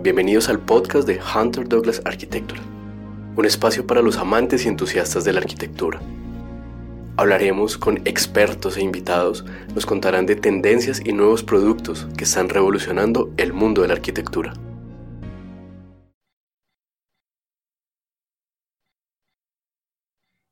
Bienvenidos al podcast de Hunter Douglas Architecture, un espacio para los amantes y entusiastas de la arquitectura. Hablaremos con expertos e invitados, nos contarán de tendencias y nuevos productos que están revolucionando el mundo de la arquitectura.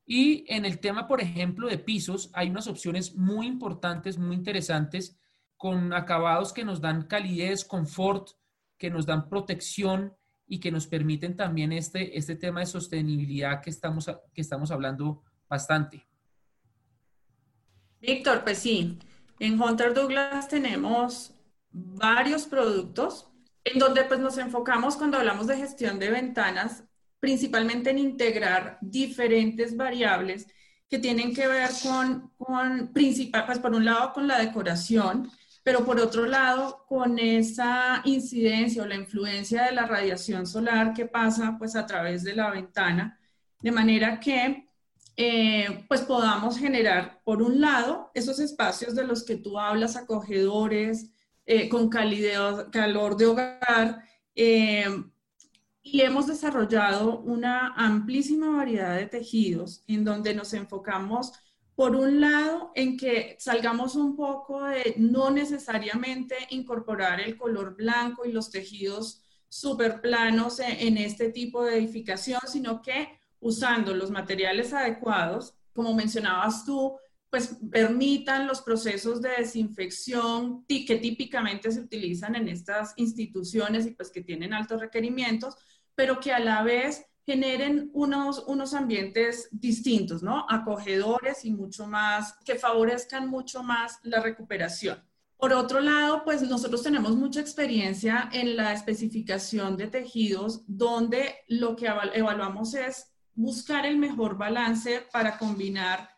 Y en el tema, por ejemplo, de pisos, hay unas opciones muy importantes, muy interesantes, con acabados que nos dan calidez, confort, que nos dan protección y que nos permiten también este, este tema de sostenibilidad que estamos, que estamos hablando bastante. Víctor, pues sí, en Hunter Douglas tenemos varios productos en donde pues nos enfocamos cuando hablamos de gestión de ventanas, principalmente en integrar diferentes variables que tienen que ver con, con principal, pues por un lado con la decoración, pero por otro lado, con esa incidencia o la influencia de la radiación solar que pasa pues a través de la ventana, de manera que eh, pues podamos generar, por un lado, esos espacios de los que tú hablas, acogedores, eh, con calidez, calor de hogar, eh, y hemos desarrollado una amplísima variedad de tejidos en donde nos enfocamos por un lado, en que salgamos un poco de no necesariamente incorporar el color blanco y los tejidos súper planos en, este tipo de edificación, sino que usando los materiales adecuados, como mencionabas tú, pues permitan los procesos de desinfección que típicamente se utilizan en estas instituciones y pues que tienen altos requerimientos, pero que a la vez generen unos, unos ambientes distintos, ¿no? Acogedores y mucho más, que favorezcan mucho más la recuperación. Por otro lado, pues nosotros tenemos mucha experiencia en la especificación de tejidos, donde lo que evaluamos es buscar el mejor balance para combinar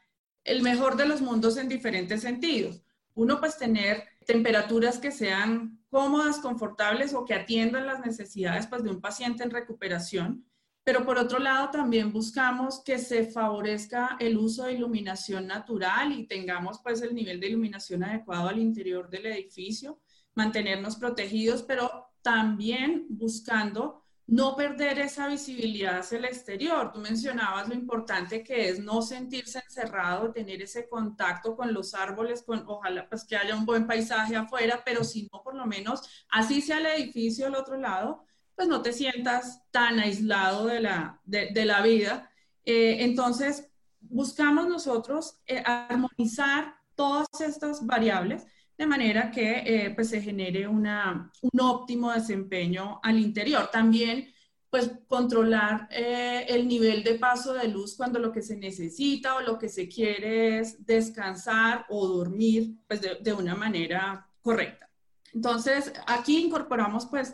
el mejor de los mundos en diferentes sentidos. Uno, pues tener temperaturas que sean cómodas, confortables o que atiendan las necesidades pues, de un paciente en recuperación pero por otro lado también buscamos que se favorezca el uso de iluminación natural y tengamos pues el nivel de iluminación adecuado al interior del edificio, mantenernos protegidos, pero también buscando no perder esa visibilidad hacia el exterior. Tú mencionabas lo importante que es no sentirse encerrado, tener ese contacto con los árboles, con ojalá pues que haya un buen paisaje afuera, pero si no, por lo menos así sea el edificio al otro lado, pues no te sientas tan aislado de la, de, la vida. Eh, entonces, buscamos nosotros eh, armonizar todas estas variables de manera que eh, pues se genere una, un óptimo desempeño al interior. También pues controlar el nivel de paso de luz cuando lo que se necesita o lo que se quiere es descansar o dormir pues de, de una manera correcta. Entonces, aquí incorporamos pues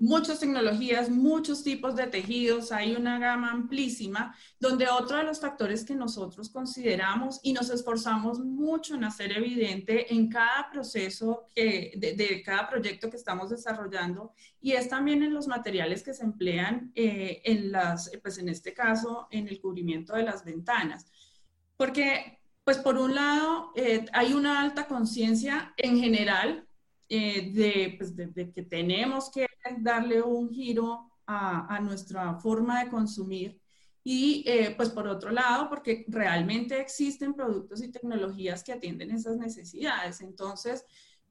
muchas tecnologías, muchos tipos de tejidos, hay una gama amplísima, donde otro de los factores que nosotros consideramos y nos esforzamos mucho en hacer evidente en cada proceso que, de, cada proyecto que estamos desarrollando y es también en los materiales que se emplean eh, en las, pues en este caso, en el cubrimiento de las ventanas. Porque, pues por un lado, eh, hay una alta conciencia en general eh, pues, de, que tenemos que darle un giro a, nuestra forma de consumir. Y eh, pues por otro lado, porque realmente existen productos y tecnologías que atienden esas necesidades. Entonces,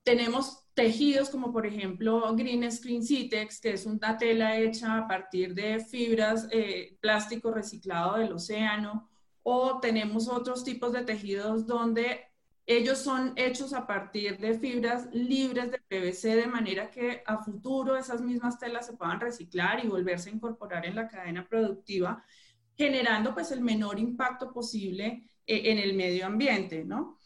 tenemos tejidos como por ejemplo Green Screen Citex, que es una tela hecha a partir de fibras, eh, plástico reciclado del océano, o tenemos otros tipos de tejidos donde ellos son hechos a partir de fibras libres de PVC, de manera que a futuro esas mismas telas se puedan reciclar y volverse a incorporar en la cadena productiva, generando pues el menor impacto posible eh, en el medio ambiente, ¿no?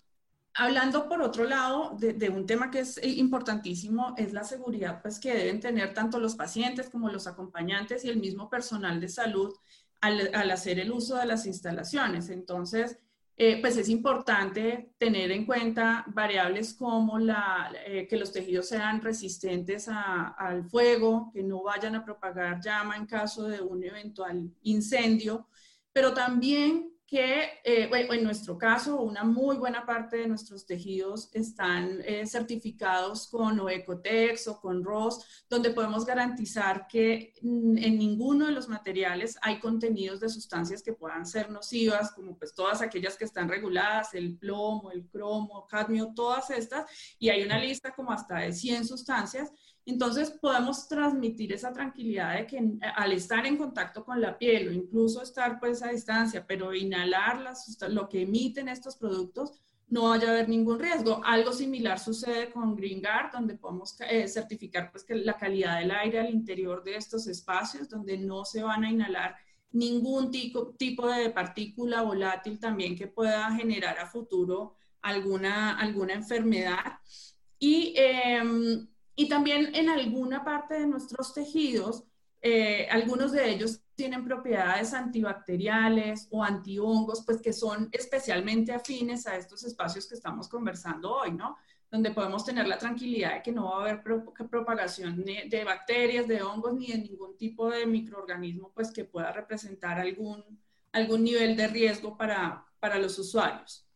Hablando por otro lado de, un tema que es importantísimo, es la seguridad pues, que deben tener tanto los pacientes como los acompañantes y el mismo personal de salud al, al hacer el uso de las instalaciones. Entonces, eh, pues es importante tener en cuenta variables como eh, que los tejidos sean resistentes al fuego, que no vayan a propagar llama en caso de un eventual incendio, pero también que, eh, en nuestro caso, una muy buena parte de nuestros tejidos están eh, certificados con Ecotex o con ROS, donde podemos garantizar que en ninguno de los materiales hay contenidos de sustancias que puedan ser nocivas, como pues todas aquellas que están reguladas, el plomo, el cromo, cadmio, todas estas, y hay una lista como hasta de 100 sustancias entonces podemos transmitir esa tranquilidad de que eh, al estar en contacto con la piel o incluso estar pues a distancia, pero inhalar lo que emiten estos productos, no vaya a haber ningún riesgo. Algo similar sucede con GreenGuard, donde podemos eh, certificar pues que la calidad del aire al interior de estos espacios, donde no se van a inhalar ningún tipo, tipo de partícula volátil también que pueda generar a futuro alguna, alguna enfermedad. Y em, y también en alguna parte de nuestros tejidos, eh, algunos de ellos tienen propiedades antibacteriales o antihongos, pues que son especialmente afines a estos espacios que estamos conversando hoy, ¿no? Donde podemos tener la tranquilidad de que no va a haber propagación de bacterias, de hongos, ni de ningún tipo de microorganismo, pues que pueda representar algún, algún nivel de riesgo para, para los usuarios.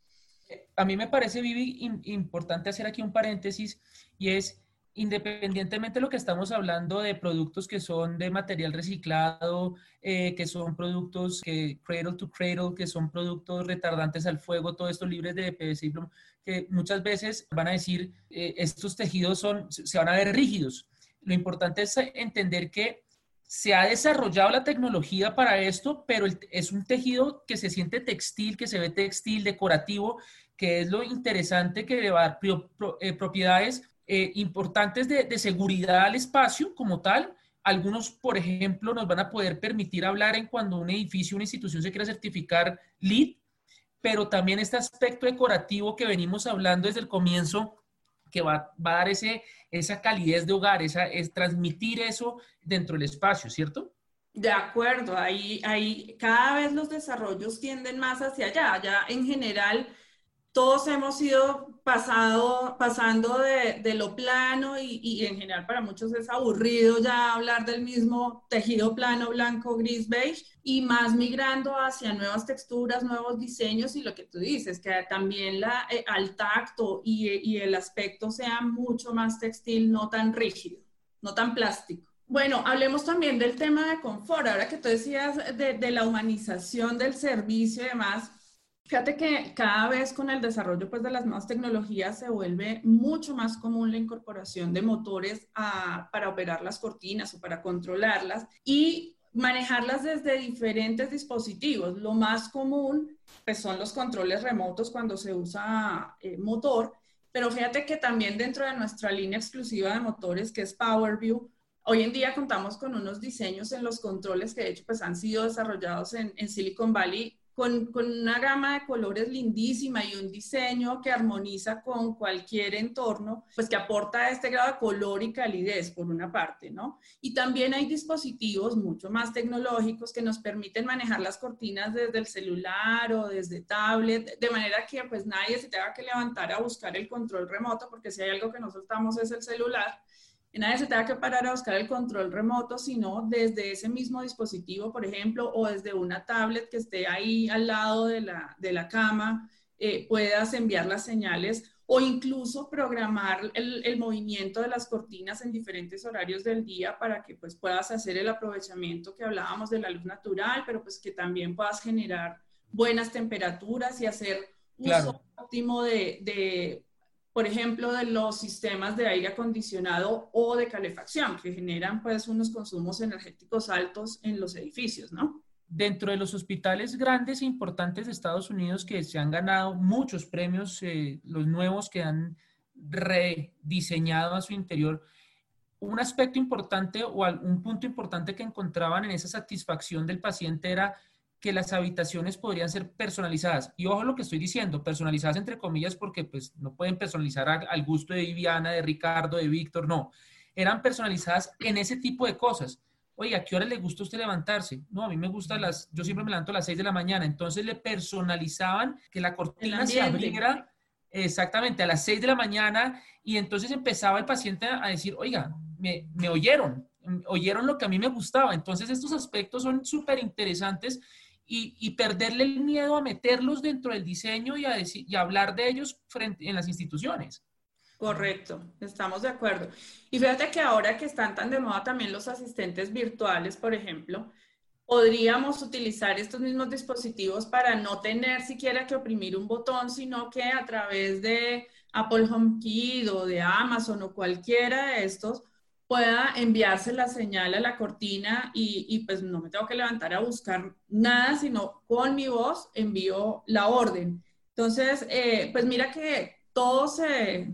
A mí me parece, Vivi, importante hacer aquí un paréntesis y es independientemente de lo que estamos hablando de productos que son de material reciclado, eh, que son productos que cradle to cradle, que son productos retardantes al fuego, todo esto libres de PVC que muchas veces van a decir, eh, estos tejidos son, se van a ver rígidos. Lo importante es entender que se ha desarrollado la tecnología para esto, pero es un tejido que se siente textil, que se ve textil, decorativo, que es lo interesante que va a dar eh, propiedades eh, importantes de, seguridad al espacio como tal. Algunos, por ejemplo, nos van a poder permitir hablar en cuando un edificio, una institución se quiera certificar LEED, pero también este aspecto decorativo que venimos hablando desde el comienzo, que va, a dar ese, esa calidez de hogar, esa, es transmitir eso dentro del espacio, ¿cierto? De acuerdo, ahí, ahí cada vez los desarrollos tienden más hacia allá. Ya en general, todos hemos ido pasando de, lo plano y, en general para muchos es aburrido ya hablar del mismo tejido plano, blanco, gris, beige y más migrando hacia nuevas texturas, nuevos diseños y lo que tú dices, que también la, eh, al tacto y, el aspecto sea mucho más textil, no tan rígido, no tan plástico. Bueno, hablemos también del tema de confort. Ahora que tú decías de, de, la humanización del servicio y demás, Fíjate que cada vez con el desarrollo pues, de las nuevas tecnologías se vuelve mucho más común la incorporación de motores para operar las cortinas o para controlarlas y manejarlas desde diferentes dispositivos. Lo más común pues, son los controles remotos cuando se usa eh, motor, pero fíjate que también dentro de nuestra línea exclusiva de motores, que es PowerView, Hoy en día contamos con unos diseños en los controles que de hecho pues han sido desarrollados en, en Silicon Valley con, una gama de colores lindísima y un diseño que armoniza con cualquier entorno, pues que aporta este grado de color y calidez por una parte, ¿no? Y también hay dispositivos mucho más tecnológicos que nos permiten manejar las cortinas desde el celular o desde tablet, de manera que pues nadie se tenga que levantar a buscar el control remoto, porque si hay algo que no soltamos es el celular, nadie se tenga que parar a buscar el control remoto, sino desde ese mismo dispositivo, por ejemplo, o desde una tablet que esté ahí al lado de la, de la cama, eh, puedas enviar las señales o incluso programar el, el, movimiento de las cortinas en diferentes horarios del día para que pues puedas hacer el aprovechamiento que hablábamos de la luz natural, pero pues que también puedas generar buenas temperaturas y hacer uso óptimo de, de por ejemplo, de los sistemas de aire acondicionado o de calefacción, que generan pues unos consumos energéticos altos en los edificios, ¿no? Dentro de los hospitales grandes e importantes de Estados Unidos que se han ganado muchos premios, eh, los nuevos que han rediseñado a su interior, un aspecto importante o un punto importante que encontraban en esa satisfacción del paciente era que las habitaciones podrían ser personalizadas. Y ojo lo que estoy diciendo, personalizadas entre comillas, porque pues no pueden personalizar al gusto de Viviana, de Ricardo, de Víctor, no. Eran personalizadas en ese tipo de cosas. Oiga, ¿a qué hora le gusta a usted levantarse? No, a mí me gusta las, yo siempre me levanto a las 6 de la mañana. Entonces le personalizaban que la cortina se abriera exactamente a las 6 de la mañana y entonces empezaba el paciente a decir, oiga, me, me oyeron, oyeron lo que a mí me gustaba. Entonces estos aspectos son súper interesantes y, perderle el miedo a meterlos dentro del diseño y a, hablar de ellos en las instituciones. Correcto, estamos de acuerdo. Y fíjate que ahora que están tan de moda también los asistentes virtuales, por ejemplo, podríamos utilizar estos mismos dispositivos para no tener siquiera que oprimir un botón, sino que a través de Apple HomeKit o de Amazon o cualquiera de estos, pueda enviarse la señal a la cortina y, pues no me tengo que levantar a buscar nada, sino con mi voz envío la orden. Entonces, eh, pues mira que todo se,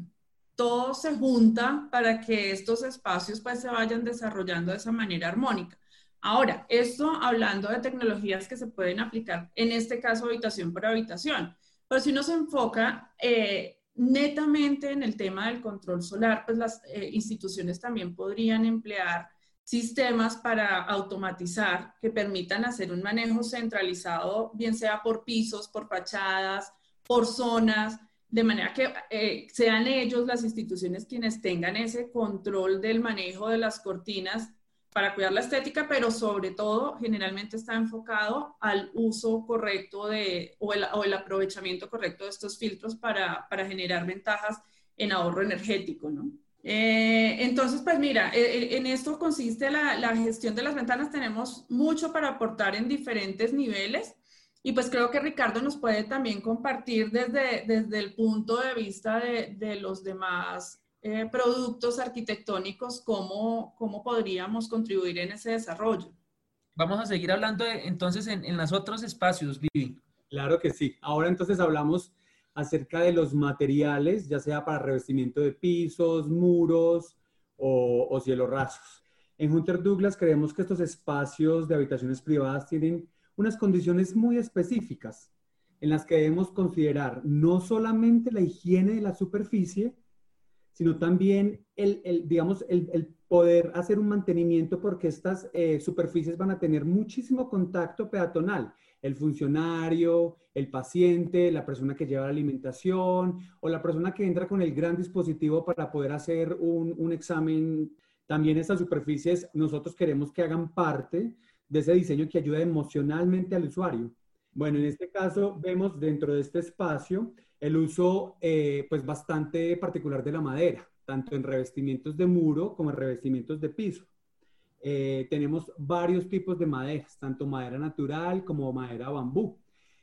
todo se junta para que estos espacios pues se vayan desarrollando de esa manera armónica. Ahora, esto hablando de tecnologías que se pueden aplicar, en este caso habitación por habitación, pero si uno se enfoca, eh, netamente en el tema del control solar, pues las eh, instituciones también podrían emplear sistemas para automatizar que permitan hacer un manejo centralizado, bien sea por pisos, por fachadas, por zonas, de manera que eh, sean ellos las instituciones quienes tengan ese control del manejo de las cortinas para cuidar la estética, pero sobre todo generalmente está enfocado al uso correcto de, o, el, aprovechamiento correcto de estos filtros para, generar ventajas en ahorro energético, ¿no? Eh, entonces, pues mira, eh, eh, en esto consiste la, la, gestión de las ventanas. Tenemos mucho para aportar en diferentes niveles y pues creo que Ricardo nos puede también compartir desde, desde el punto de vista de, de los demás eh, productos arquitectónicos, ¿cómo, ¿cómo podríamos contribuir en ese desarrollo? Vamos a seguir hablando entonces en, en los otros espacios, Vivi. Claro que sí. Ahora entonces hablamos acerca de los materiales, ya sea para revestimiento de pisos, muros o, o cielos rasos. En Hunter Douglas creemos que estos espacios de habitaciones privadas tienen unas condiciones muy específicas en las que debemos considerar no solamente la higiene de la superficie, sino también el, el digamos, el, el, poder hacer un mantenimiento porque estas eh, superficies van a tener muchísimo contacto peatonal. El funcionario, el paciente, la persona que lleva la alimentación o la persona que entra con el gran dispositivo para poder hacer un, un examen. También estas superficies nosotros queremos que hagan parte de ese diseño que ayuda emocionalmente al usuario. Bueno, en este caso vemos dentro de este espacio el uso eh, pues bastante particular de la madera, tanto en revestimientos de muro como en revestimientos de piso. Eh, tenemos varios tipos de maderas, tanto madera natural como madera bambú.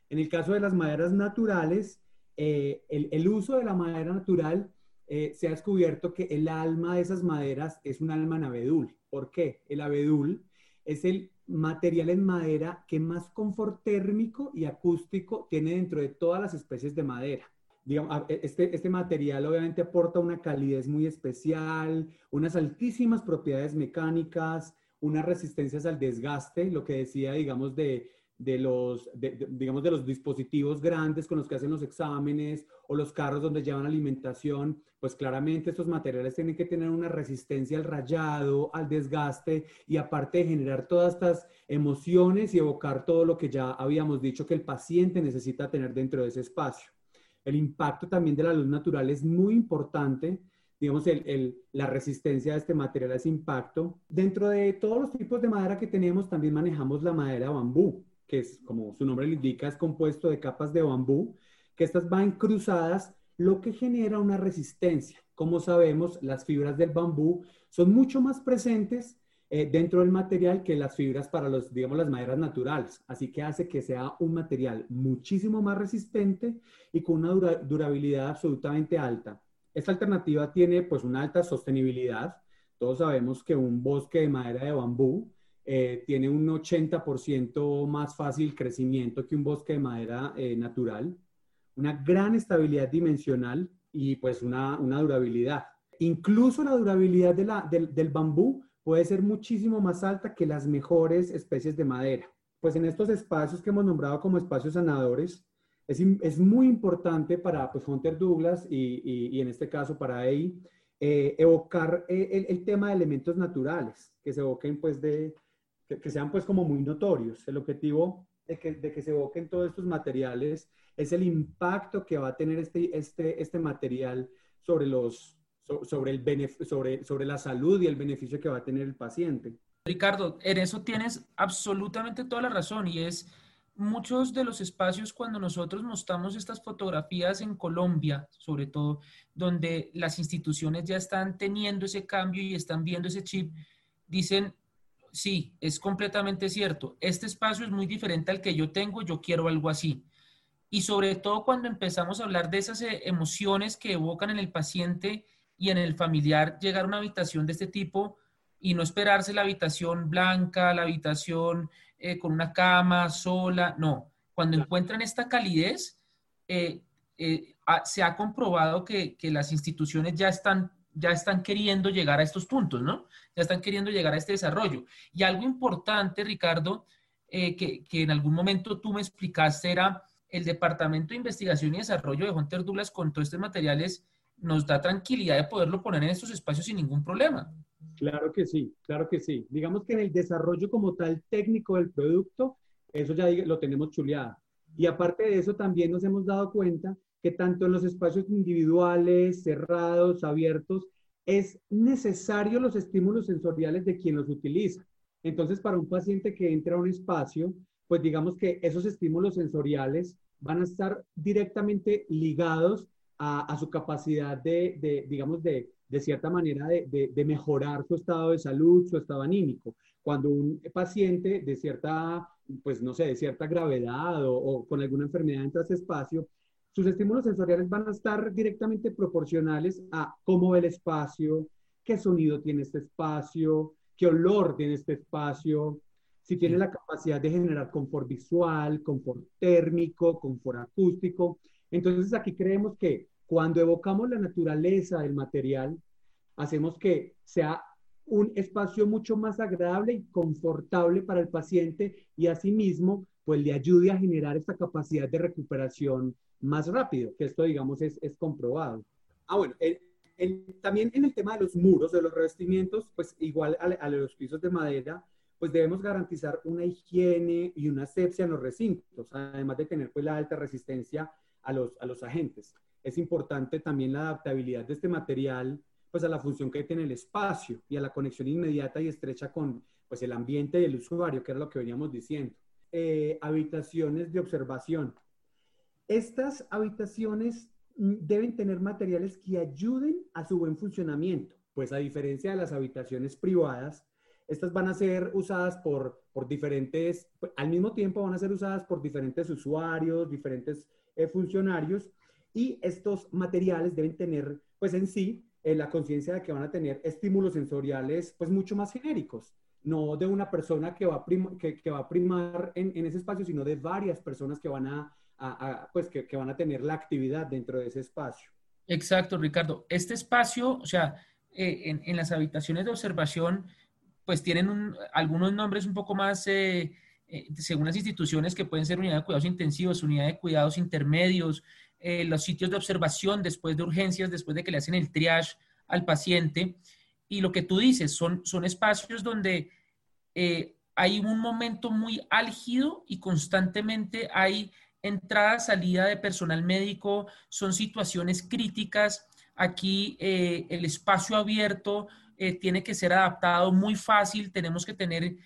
En el caso de las maderas naturales, eh, el, el, uso de la madera natural se ha descubierto que el alma de esas maderas es un alma en abedul. ¿Por qué? El abedul es el material en madera que más confort térmico y acústico tiene dentro de todas las especies de madera. E, este, este material obviamente aporta una calidez muy especial, unas altísimas propiedades mecánicas, unas resistencias al desgaste, lo que decía, digamos, de, de los, digamos, de los dispositivos grandes con los que hacen los exámenes o los carros donde llevan alimentación, pues claramente estos materiales tienen que tener una resistencia al rayado, al desgaste y aparte de generar todas estas emociones y evocar todo lo que ya habíamos dicho que el paciente necesita tener dentro de ese espacio. El impacto también de la luz natural es muy importante digamos, el, la resistencia de este material a ese impacto. Dentro de todos los tipos de madera que tenemos, también manejamos la madera bambú que es, como su nombre le indica, es compuesto de capas de bambú, que estas van cruzadas, lo que genera una resistencia. Como sabemos, las fibras del bambú son mucho más presentes eh, dentro del material que las fibras para los, digamos, las maderas naturales. Así que hace que sea un material muchísimo más resistente y con una durabilidad absolutamente alta. Esta alternativa tiene pues una alta sostenibilidad. Todos sabemos que un bosque de madera de bambú eh, tiene un 80% más fácil crecimiento que un bosque de madera eh, natural, una gran estabilidad dimensional y pues una, durabilidad. Incluso la durabilidad del, bambú puede ser muchísimo más alta que las mejores especies de madera. Pues en estos espacios que hemos nombrado como espacios sanadores, es, muy importante para pues, Hunter Douglas y, en este caso para EI, eh, evocar el, el, tema de elementos naturales, que se evoquen pues de, que, sean pues como muy notorios. El objetivo de que, de que se evoquen todos estos materiales es el impacto que va a tener este, este, este material sobre, los, sobre, el sobre, sobre la salud y el beneficio que va a tener el paciente. Ricardo, en eso tienes absolutamente toda la razón y es muchos de los espacios cuando nosotros mostramos estas fotografías en Colombia, sobre todo, donde las instituciones ya están teniendo ese cambio y están viendo ese chip, dicen, sí, es completamente cierto, este espacio es muy diferente al que yo tengo, yo quiero algo así. Y sobre todo cuando empezamos a hablar de esas eh, emociones que evocan en el paciente y en el familiar, llegar a una habitación de este tipo y no esperarse la habitación blanca, la habitación eh, con una cama sola, no. Cuando encuentran esta calidez, eh, eh, se ha comprobado que, las instituciones ya están, ya están queriendo llegar a estos puntos, ¿no? Ya están queriendo llegar a este desarrollo. Y algo importante, Ricardo, que, que en algún momento tú me explicaste era el Departamento de Investigación y Desarrollo de Hunter Douglas con todos estos materiales nos da tranquilidad de poderlo poner en estos espacios sin ningún problema. Claro que sí, claro que sí. Digamos que en el desarrollo como tal técnico del producto, eso ya lo tenemos chuleado. Y aparte de eso, también nos hemos dado cuenta que tanto en los espacios individuales, cerrados, abiertos, es necesario los estímulos sensoriales de quien los utiliza. Entonces, para un paciente que entra a un espacio, pues digamos que esos estímulos sensoriales van a estar directamente ligados a, su capacidad de, digamos, de, cierta manera de, de, mejorar su estado de salud, su estado anímico. Cuando un paciente de cierta, pues no sé, de cierta gravedad o, con alguna enfermedad entra a ese espacio, sus estímulos sensoriales van a estar directamente proporcionales a cómo ve el espacio, qué sonido tiene este espacio, qué olor tiene este espacio, si tiene la capacidad de generar confort visual, confort térmico, confort acústico. Entonces aquí creemos que cuando evocamos la naturaleza del material, hacemos que sea un espacio mucho más agradable y confortable para el paciente y asimismo, pues le ayude a generar esta capacidad de recuperación más rápido, que esto, digamos, es, es comprobado. Ah, bueno, también en el tema de los muros, de los revestimientos, pues igual a, a, los pisos de madera, pues debemos garantizar una higiene y una asepsia en los recintos, además de tener pues la alta resistencia a los, a los agentes es importante también la adaptabilidad de este material pues a la función que tiene el espacio y a la conexión inmediata y estrecha con pues el ambiente y el usuario, que era lo que veníamos diciendo. Eh, habitaciones de observación. Estas habitaciones mm, deben tener materiales que ayuden a su buen funcionamiento, pues a diferencia de las habitaciones privadas, estas van a ser usadas por, por diferentes, al mismo tiempo van a ser usadas por diferentes usuarios, diferentes eh, funcionarios, y estos materiales deben tener, pues en sí, eh, la conciencia de que van a tener estímulos sensoriales, pues mucho más genéricos, no de una persona que va a, que, va a primar en, ese espacio, sino de varias personas que van a, pues que, van a tener la actividad dentro de ese espacio. Exacto, Ricardo. Este espacio, o sea, eh, en, las habitaciones de observación, pues tienen algunos nombres un poco más... Eh, según las instituciones que pueden ser unidad de cuidados intensivos, unidad de cuidados intermedios, eh, los sitios de observación después de urgencias, después de que le hacen el triage al paciente. Y lo que tú dices, son, son espacios donde eh, hay un momento muy álgido y constantemente hay entrada, salida de personal médico, son situaciones críticas. Aquí eh, el espacio abierto tiene que ser adaptado muy fácil, tenemos que tener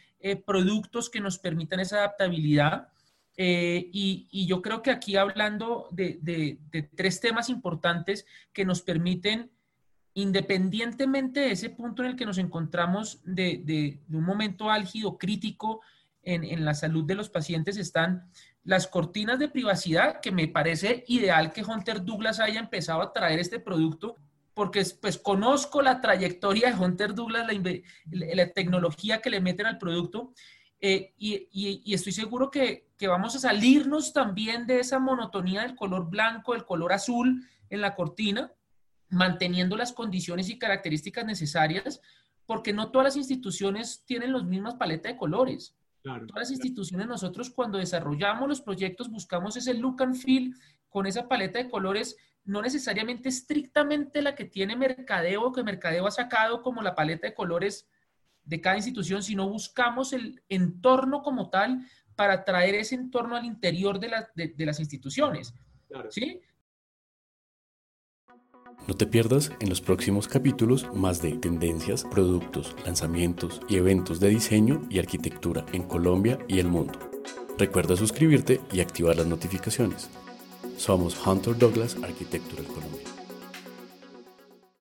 productos que nos permitan esa adaptabilidad. Eh, y, yo creo que aquí hablando de, tres temas importantes que nos permiten, independientemente de ese punto en el que nos encontramos de, un momento álgido, crítico en, la salud de los pacientes, están las cortinas de privacidad, que me parece ideal que Hunter Douglas haya empezado a traer este producto, porque pues conozco la trayectoria de Hunter Douglas, la, tecnología que le meten al producto, eh, y, estoy seguro que, vamos a salirnos también de esa monotonía del color blanco, del color azul en la cortina, manteniendo las condiciones y características necesarias, porque no todas las instituciones tienen las mismas paletas de colores. todas las instituciones, nosotros cuando desarrollamos los proyectos buscamos ese look and feel con esa paleta de colores, no necesariamente estrictamente la que tiene Mercadeo o que Mercadeo ha sacado como la paleta de colores de cada institución, sino buscamos el entorno como tal para traer ese entorno al interior de, de, las instituciones. ¿Sí? No te pierdas en los próximos capítulos más de tendencias, productos, lanzamientos y eventos de diseño y arquitectura en Colombia y el mundo. Recuerda suscribirte y activar las notificaciones. Somos Hunter Douglas Architectural Colombia.